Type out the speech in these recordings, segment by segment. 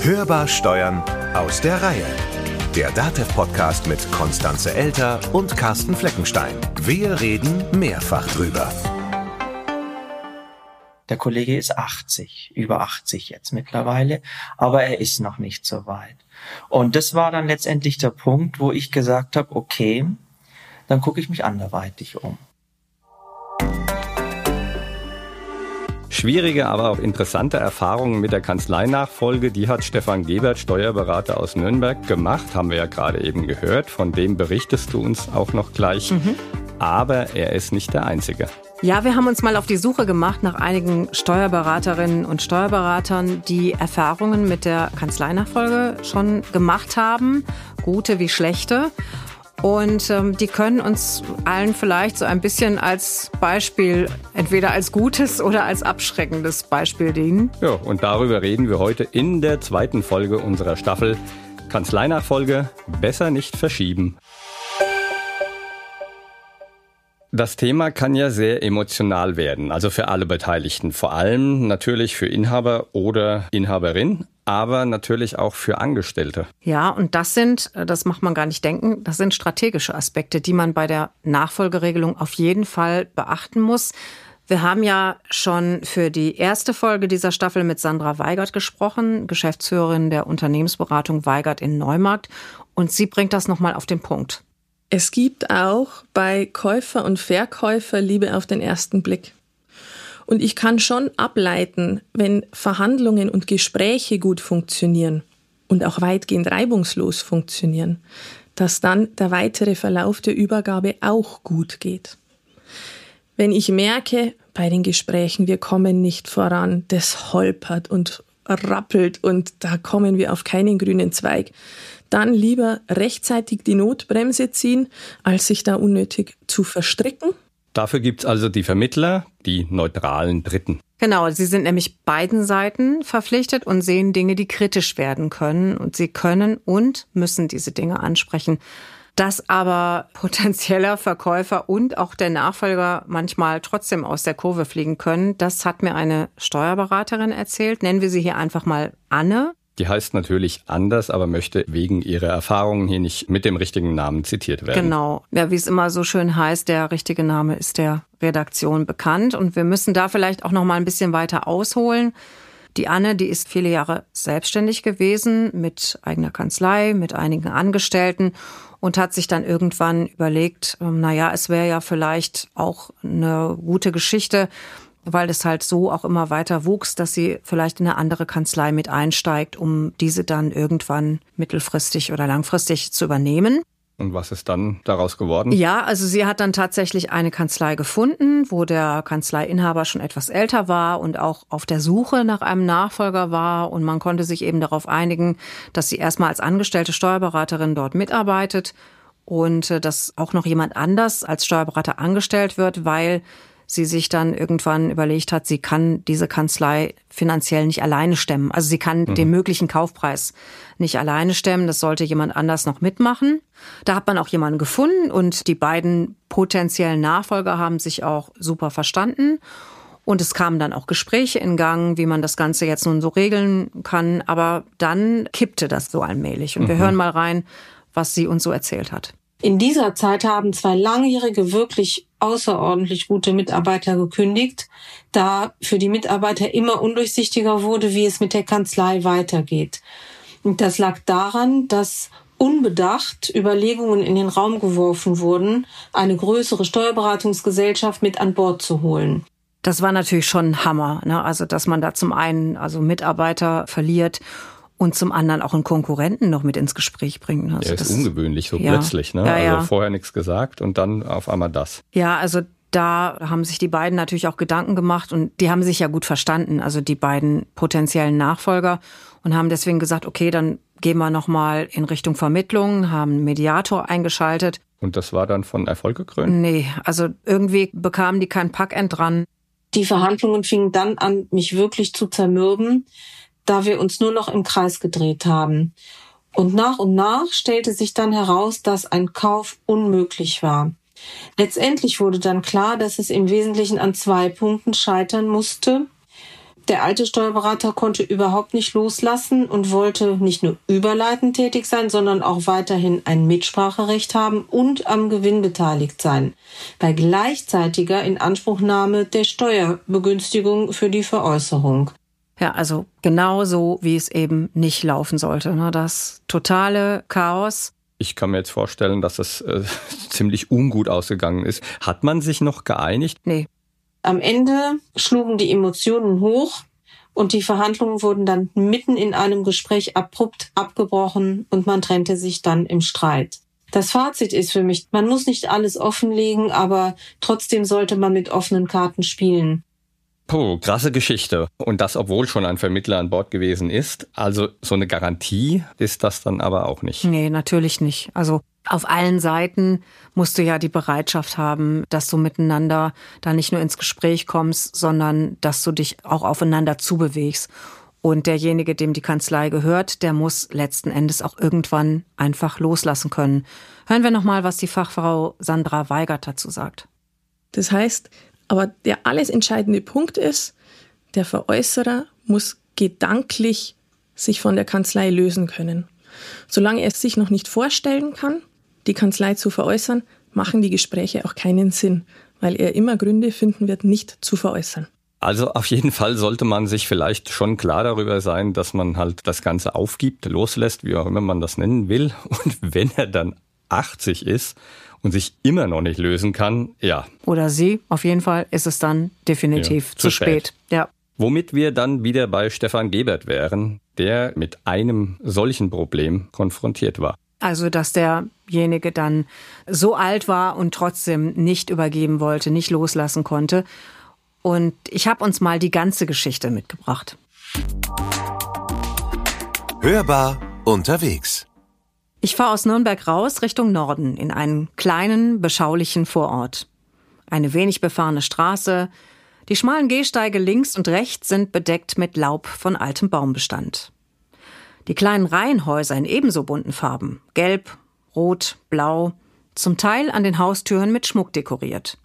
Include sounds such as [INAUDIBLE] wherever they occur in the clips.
Hörbar Steuern aus der Reihe. Der DATEV-Podcast mit Konstanze Elter und Carsten Fleckenstein. Wir reden mehrfach drüber. Der Kollege ist 80, über 80 jetzt mittlerweile, aber er ist noch nicht so weit. Und das war dann letztendlich der Punkt, wo ich gesagt habe, okay, dann gucke ich mich anderweitig um. Schwierige, aber auch interessante Erfahrungen mit der Kanzleinachfolge, die hat Stefan Gebert, Steuerberater aus Nürnberg, gemacht, haben wir ja gerade eben gehört. Von dem berichtest du uns auch noch gleich. Mhm. Aber er ist nicht der Einzige. Ja, wir haben uns mal auf die Suche gemacht nach einigen Steuerberaterinnen und Steuerberatern, die Erfahrungen mit der Kanzleinachfolge schon gemacht haben, gute wie schlechte. Und ähm, die können uns allen vielleicht so ein bisschen als Beispiel, entweder als gutes oder als abschreckendes Beispiel dienen. Ja, und darüber reden wir heute in der zweiten Folge unserer Staffel Kanzleinachfolge besser nicht verschieben. Das Thema kann ja sehr emotional werden, also für alle Beteiligten, vor allem natürlich für Inhaber oder Inhaberin, aber natürlich auch für Angestellte. Ja, und das sind, das macht man gar nicht denken, das sind strategische Aspekte, die man bei der Nachfolgeregelung auf jeden Fall beachten muss. Wir haben ja schon für die erste Folge dieser Staffel mit Sandra Weigert gesprochen, Geschäftsführerin der Unternehmensberatung Weigert in Neumarkt. Und sie bringt das nochmal auf den Punkt. Es gibt auch bei Käufer und Verkäufer Liebe auf den ersten Blick. Und ich kann schon ableiten, wenn Verhandlungen und Gespräche gut funktionieren und auch weitgehend reibungslos funktionieren, dass dann der weitere Verlauf der Übergabe auch gut geht. Wenn ich merke, bei den Gesprächen, wir kommen nicht voran, das holpert und rappelt und da kommen wir auf keinen grünen Zweig, dann lieber rechtzeitig die Notbremse ziehen, als sich da unnötig zu verstricken Dafür gibt es also die Vermittler, die neutralen Dritten. Genau, sie sind nämlich beiden Seiten verpflichtet und sehen Dinge, die kritisch werden können. Und sie können und müssen diese Dinge ansprechen. Dass aber [LAUGHS] potenzieller Verkäufer und auch der Nachfolger manchmal trotzdem aus der Kurve fliegen können, das hat mir eine Steuerberaterin erzählt. Nennen wir sie hier einfach mal Anne. Die heißt natürlich anders, aber möchte wegen ihrer Erfahrungen hier nicht mit dem richtigen Namen zitiert werden. Genau. Ja, wie es immer so schön heißt, der richtige Name ist der Redaktion bekannt. Und wir müssen da vielleicht auch noch mal ein bisschen weiter ausholen. Die Anne, die ist viele Jahre selbstständig gewesen mit eigener Kanzlei, mit einigen Angestellten und hat sich dann irgendwann überlegt, ähm, na ja, es wäre ja vielleicht auch eine gute Geschichte, weil es halt so auch immer weiter wuchs, dass sie vielleicht in eine andere Kanzlei mit einsteigt, um diese dann irgendwann mittelfristig oder langfristig zu übernehmen. Und was ist dann daraus geworden? Ja, also sie hat dann tatsächlich eine Kanzlei gefunden, wo der Kanzleiinhaber schon etwas älter war und auch auf der Suche nach einem Nachfolger war. Und man konnte sich eben darauf einigen, dass sie erstmal als angestellte Steuerberaterin dort mitarbeitet und äh, dass auch noch jemand anders als Steuerberater angestellt wird, weil sie sich dann irgendwann überlegt hat, sie kann diese Kanzlei finanziell nicht alleine stemmen. Also sie kann mhm. den möglichen Kaufpreis nicht alleine stemmen. Das sollte jemand anders noch mitmachen. Da hat man auch jemanden gefunden und die beiden potenziellen Nachfolger haben sich auch super verstanden. Und es kamen dann auch Gespräche in Gang, wie man das Ganze jetzt nun so regeln kann. Aber dann kippte das so allmählich. Und wir mhm. hören mal rein, was sie uns so erzählt hat. In dieser Zeit haben zwei langjährige, wirklich außerordentlich gute Mitarbeiter gekündigt, da für die Mitarbeiter immer undurchsichtiger wurde, wie es mit der Kanzlei weitergeht. Und das lag daran, dass unbedacht Überlegungen in den Raum geworfen wurden, eine größere Steuerberatungsgesellschaft mit an Bord zu holen. Das war natürlich schon ein Hammer, ne? Also, dass man da zum einen also Mitarbeiter verliert und zum anderen auch einen Konkurrenten noch mit ins Gespräch bringen. Also Der ist ungewöhnlich, so ja. plötzlich. Ne? Ja, also ja. vorher nichts gesagt und dann auf einmal das. Ja, also da haben sich die beiden natürlich auch Gedanken gemacht und die haben sich ja gut verstanden, also die beiden potenziellen Nachfolger und haben deswegen gesagt, okay, dann gehen wir nochmal in Richtung Vermittlung, haben einen Mediator eingeschaltet. Und das war dann von Erfolg gekrönt? Nee, also irgendwie bekamen die kein Packend dran. Die Verhandlungen fingen dann an, mich wirklich zu zermürben da wir uns nur noch im Kreis gedreht haben. Und nach und nach stellte sich dann heraus, dass ein Kauf unmöglich war. Letztendlich wurde dann klar, dass es im Wesentlichen an zwei Punkten scheitern musste. Der alte Steuerberater konnte überhaupt nicht loslassen und wollte nicht nur überleitend tätig sein, sondern auch weiterhin ein Mitspracherecht haben und am Gewinn beteiligt sein. Bei gleichzeitiger Inanspruchnahme der Steuerbegünstigung für die Veräußerung. Ja, also genau so, wie es eben nicht laufen sollte. Ne? Das totale Chaos. Ich kann mir jetzt vorstellen, dass es äh, [LAUGHS] ziemlich ungut ausgegangen ist. Hat man sich noch geeinigt? Nee, am Ende schlugen die Emotionen hoch und die Verhandlungen wurden dann mitten in einem Gespräch abrupt abgebrochen und man trennte sich dann im Streit. Das Fazit ist für mich, man muss nicht alles offenlegen, aber trotzdem sollte man mit offenen Karten spielen. Puh, krasse Geschichte. Und das, obwohl schon ein Vermittler an Bord gewesen ist. Also so eine Garantie ist das dann aber auch nicht. Nee, natürlich nicht. Also auf allen Seiten musst du ja die Bereitschaft haben, dass du miteinander da nicht nur ins Gespräch kommst, sondern dass du dich auch aufeinander zubewegst. Und derjenige, dem die Kanzlei gehört, der muss letzten Endes auch irgendwann einfach loslassen können. Hören wir nochmal, was die Fachfrau Sandra Weigert dazu sagt. Das heißt, aber der alles entscheidende Punkt ist, der Veräußerer muss gedanklich sich von der Kanzlei lösen können. Solange er es sich noch nicht vorstellen kann, die Kanzlei zu veräußern, machen die Gespräche auch keinen Sinn, weil er immer Gründe finden wird, nicht zu veräußern. Also auf jeden Fall sollte man sich vielleicht schon klar darüber sein, dass man halt das Ganze aufgibt, loslässt, wie auch immer man das nennen will. Und wenn er dann 80 ist und sich immer noch nicht lösen kann, ja. Oder sie, auf jeden Fall ist es dann definitiv ja, zu, zu spät. spät. Ja. Womit wir dann wieder bei Stefan Gebert wären, der mit einem solchen Problem konfrontiert war. Also, dass derjenige dann so alt war und trotzdem nicht übergeben wollte, nicht loslassen konnte. Und ich habe uns mal die ganze Geschichte mitgebracht. Hörbar unterwegs. Ich fahre aus Nürnberg raus Richtung Norden in einen kleinen, beschaulichen Vorort. Eine wenig befahrene Straße, die schmalen Gehsteige links und rechts sind bedeckt mit Laub von altem Baumbestand. Die kleinen Reihenhäuser in ebenso bunten Farben, gelb, rot, blau, zum Teil an den Haustüren mit Schmuck dekoriert.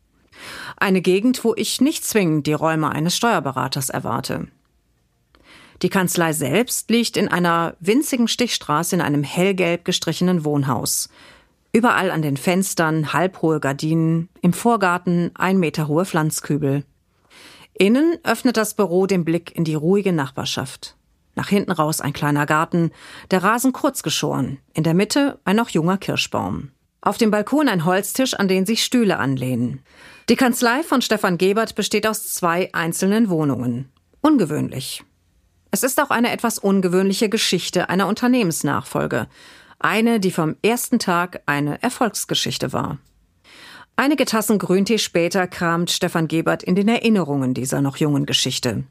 Eine Gegend, wo ich nicht zwingend die Räume eines Steuerberaters erwarte. Die Kanzlei selbst liegt in einer winzigen Stichstraße in einem hellgelb gestrichenen Wohnhaus. Überall an den Fenstern halbhohe Gardinen, im Vorgarten ein Meter hohe Pflanzkübel. Innen öffnet das Büro den Blick in die ruhige Nachbarschaft. Nach hinten raus ein kleiner Garten, der Rasen kurz geschoren, in der Mitte ein noch junger Kirschbaum. Auf dem Balkon ein Holztisch, an den sich Stühle anlehnen. Die Kanzlei von Stefan Gebert besteht aus zwei einzelnen Wohnungen. Ungewöhnlich. Es ist auch eine etwas ungewöhnliche Geschichte einer Unternehmensnachfolge. Eine, die vom ersten Tag eine Erfolgsgeschichte war. Einige Tassen Grüntee später kramt Stefan Gebert in den Erinnerungen dieser noch jungen Geschichte.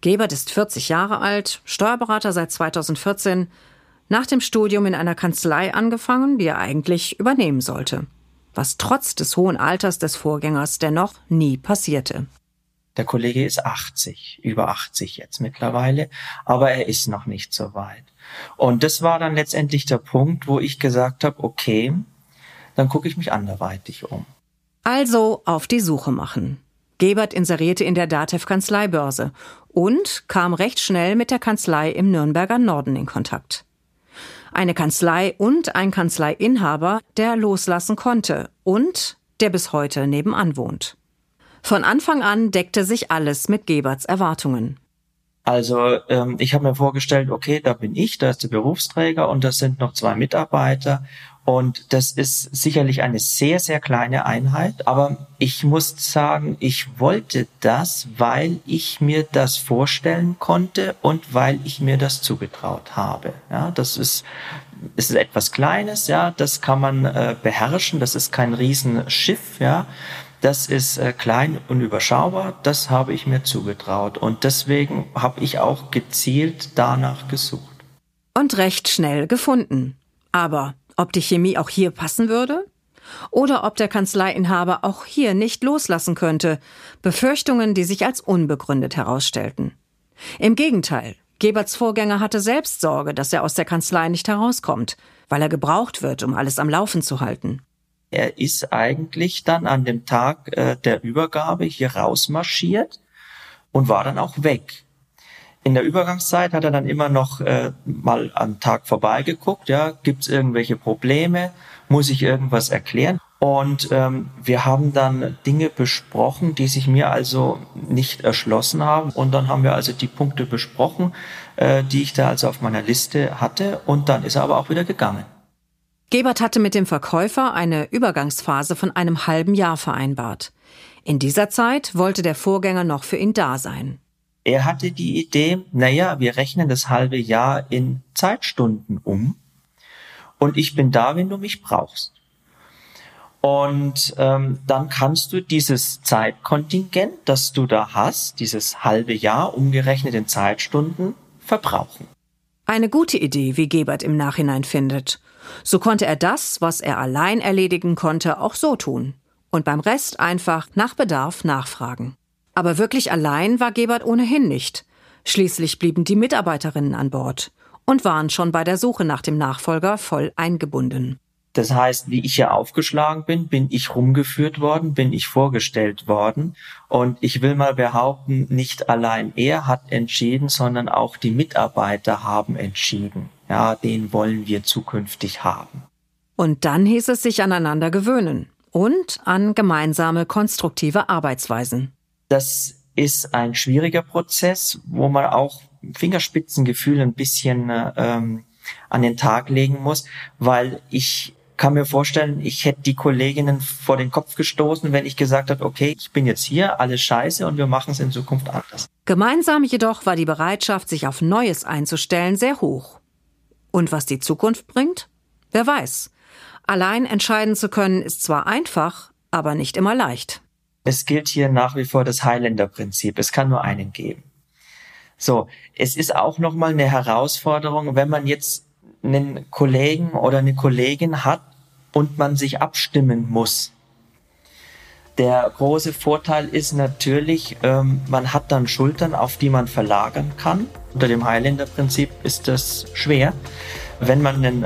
Gebert ist 40 Jahre alt, Steuerberater seit 2014, nach dem Studium in einer Kanzlei angefangen, die er eigentlich übernehmen sollte. Was trotz des hohen Alters des Vorgängers dennoch nie passierte. Der Kollege ist 80, über 80 jetzt mittlerweile, aber er ist noch nicht so weit. Und das war dann letztendlich der Punkt, wo ich gesagt habe, okay, dann gucke ich mich anderweitig um. Also auf die Suche machen. Gebert inserierte in der Datev Kanzleibörse und kam recht schnell mit der Kanzlei im Nürnberger Norden in Kontakt. Eine Kanzlei und ein Kanzleiinhaber, der loslassen konnte und der bis heute nebenan wohnt. Von Anfang an deckte sich alles mit Geberts Erwartungen. Also ähm, ich habe mir vorgestellt, okay, da bin ich, da ist der Berufsträger und das sind noch zwei Mitarbeiter und das ist sicherlich eine sehr, sehr kleine Einheit. Aber ich muss sagen, ich wollte das, weil ich mir das vorstellen konnte und weil ich mir das zugetraut habe. Ja, das ist, ist etwas Kleines, ja, das kann man äh, beherrschen. Das ist kein Riesenschiff, ja. Das ist äh, klein und überschaubar. Das habe ich mir zugetraut. Und deswegen habe ich auch gezielt danach gesucht. Und recht schnell gefunden. Aber ob die Chemie auch hier passen würde? Oder ob der Kanzleiinhaber auch hier nicht loslassen könnte, Befürchtungen, die sich als unbegründet herausstellten. Im Gegenteil, Geberts Vorgänger hatte selbst Sorge, dass er aus der Kanzlei nicht herauskommt, weil er gebraucht wird, um alles am Laufen zu halten. Er ist eigentlich dann an dem Tag äh, der Übergabe hier rausmarschiert und war dann auch weg. In der Übergangszeit hat er dann immer noch äh, mal am Tag vorbeigeguckt, ja, gibt's irgendwelche Probleme, muss ich irgendwas erklären? Und ähm, wir haben dann Dinge besprochen, die sich mir also nicht erschlossen haben. Und dann haben wir also die Punkte besprochen, äh, die ich da also auf meiner Liste hatte. Und dann ist er aber auch wieder gegangen. Gebert hatte mit dem Verkäufer eine Übergangsphase von einem halben Jahr vereinbart. In dieser Zeit wollte der Vorgänger noch für ihn da sein. Er hatte die Idee, naja, wir rechnen das halbe Jahr in Zeitstunden um und ich bin da, wenn du mich brauchst. Und ähm, dann kannst du dieses Zeitkontingent, das du da hast, dieses halbe Jahr umgerechnet in Zeitstunden, verbrauchen. Eine gute Idee, wie Gebert im Nachhinein findet. So konnte er das, was er allein erledigen konnte, auch so tun. Und beim Rest einfach nach Bedarf nachfragen. Aber wirklich allein war Gebert ohnehin nicht. Schließlich blieben die Mitarbeiterinnen an Bord und waren schon bei der Suche nach dem Nachfolger voll eingebunden. Das heißt, wie ich hier aufgeschlagen bin, bin ich rumgeführt worden, bin ich vorgestellt worden. Und ich will mal behaupten, nicht allein er hat entschieden, sondern auch die Mitarbeiter haben entschieden. Ja, den wollen wir zukünftig haben. Und dann hieß es sich aneinander gewöhnen und an gemeinsame konstruktive Arbeitsweisen. Das ist ein schwieriger Prozess, wo man auch Fingerspitzengefühl ein bisschen ähm, an den Tag legen muss, weil ich kann mir vorstellen, ich hätte die Kolleginnen vor den Kopf gestoßen, wenn ich gesagt habe, okay, ich bin jetzt hier, alles scheiße und wir machen es in Zukunft anders. Gemeinsam jedoch war die Bereitschaft, sich auf Neues einzustellen, sehr hoch. Und was die Zukunft bringt? Wer weiß. Allein entscheiden zu können ist zwar einfach, aber nicht immer leicht. Es gilt hier nach wie vor das Highlander-Prinzip. Es kann nur einen geben. So, es ist auch nochmal eine Herausforderung, wenn man jetzt einen Kollegen oder eine Kollegin hat und man sich abstimmen muss. Der große Vorteil ist natürlich, ähm, man hat dann Schultern, auf die man verlagern kann. Unter dem Highlander-Prinzip ist das schwer. Wenn man einen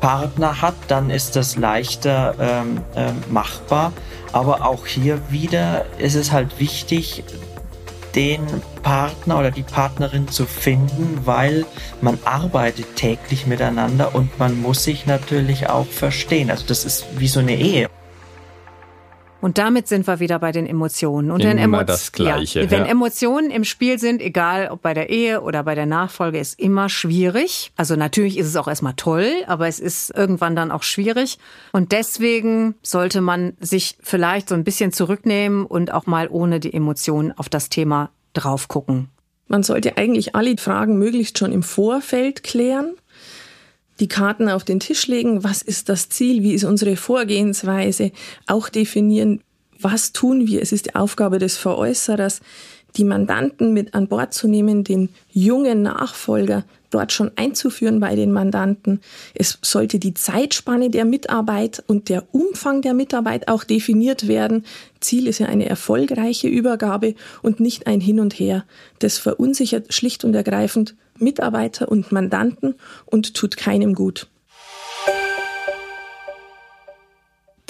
Partner hat, dann ist das leichter ähm, äh, machbar. Aber auch hier wieder ist es halt wichtig, den Partner oder die Partnerin zu finden, weil man arbeitet täglich miteinander und man muss sich natürlich auch verstehen. Also das ist wie so eine Ehe. Und damit sind wir wieder bei den Emotionen. Und Immer wenn, Emo das Gleiche, ja, wenn ja. Emotionen im Spiel sind, egal ob bei der Ehe oder bei der Nachfolge, ist immer schwierig. Also natürlich ist es auch erstmal toll, aber es ist irgendwann dann auch schwierig. Und deswegen sollte man sich vielleicht so ein bisschen zurücknehmen und auch mal ohne die Emotionen auf das Thema drauf gucken. Man sollte eigentlich alle Fragen möglichst schon im Vorfeld klären die Karten auf den Tisch legen, was ist das Ziel, wie ist unsere Vorgehensweise, auch definieren, was tun wir. Es ist die Aufgabe des Veräußerers, die Mandanten mit an Bord zu nehmen, den jungen Nachfolger dort schon einzuführen bei den Mandanten. Es sollte die Zeitspanne der Mitarbeit und der Umfang der Mitarbeit auch definiert werden. Ziel ist ja eine erfolgreiche Übergabe und nicht ein Hin und Her. Das verunsichert schlicht und ergreifend Mitarbeiter und Mandanten und tut keinem gut.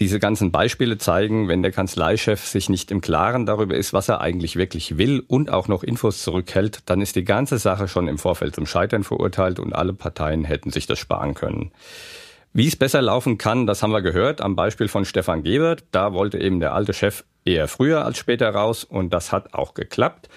Diese ganzen Beispiele zeigen, wenn der Kanzleichef sich nicht im Klaren darüber ist, was er eigentlich wirklich will und auch noch Infos zurückhält, dann ist die ganze Sache schon im Vorfeld zum Scheitern verurteilt und alle Parteien hätten sich das sparen können. Wie es besser laufen kann, das haben wir gehört am Beispiel von Stefan Gebert. Da wollte eben der alte Chef eher früher als später raus und das hat auch geklappt.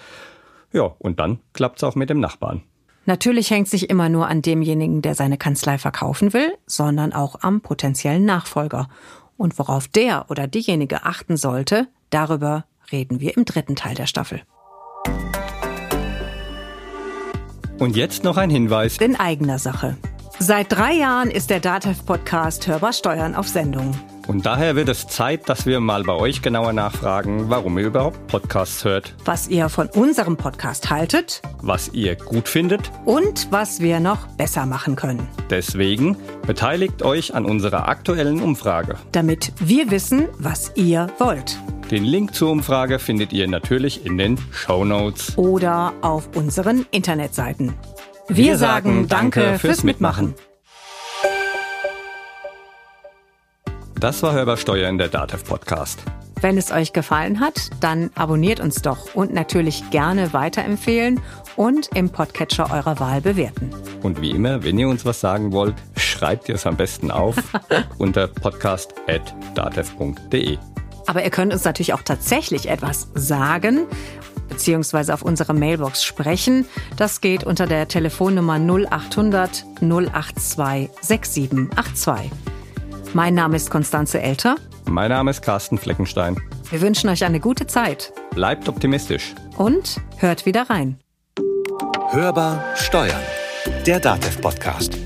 Ja, und dann klappt es auch mit dem Nachbarn. Natürlich hängt sich immer nur an demjenigen, der seine Kanzlei verkaufen will, sondern auch am potenziellen Nachfolger. Und worauf der oder diejenige achten sollte, darüber reden wir im dritten Teil der Staffel. Und jetzt noch ein Hinweis. In eigener Sache. Seit drei Jahren ist der DATEV-Podcast Hörbar Steuern auf Sendung. Und daher wird es Zeit, dass wir mal bei euch genauer nachfragen, warum ihr überhaupt Podcasts hört, Was ihr von unserem Podcast haltet was ihr gut findet. und was wir noch besser machen können. Deswegen beteiligt euch an unserer aktuellen Umfrage. Damit wir wissen, was ihr wollt. Den Link zur Umfrage findet ihr natürlich in den Show Notes. Oder auf unseren Internetseiten. Wir, sagen Danke fürs Mitmachen. Das war Hörbar Steuer in der DATEV Podcast. Wenn es euch gefallen hat, dann abonniert uns doch und natürlich gerne weiterempfehlen und im Podcatcher eurer Wahl bewerten. Und wie immer, wenn ihr uns was sagen wollt, schreibt ihr es am besten auf [LAUGHS] unter podcast.datev.de. Aber ihr könnt uns natürlich auch tatsächlich etwas sagen beziehungsweise auf unsere Mailbox sprechen. Das geht unter der Telefonnummer 0800 082 6782. Mein Name ist Konstanze Elter. Mein Name ist Carsten Fleckenstein. Wir wünschen euch eine gute Zeit. Bleibt optimistisch. Und hört wieder rein. Hörbar Steuern. Der DATEV-Podcast.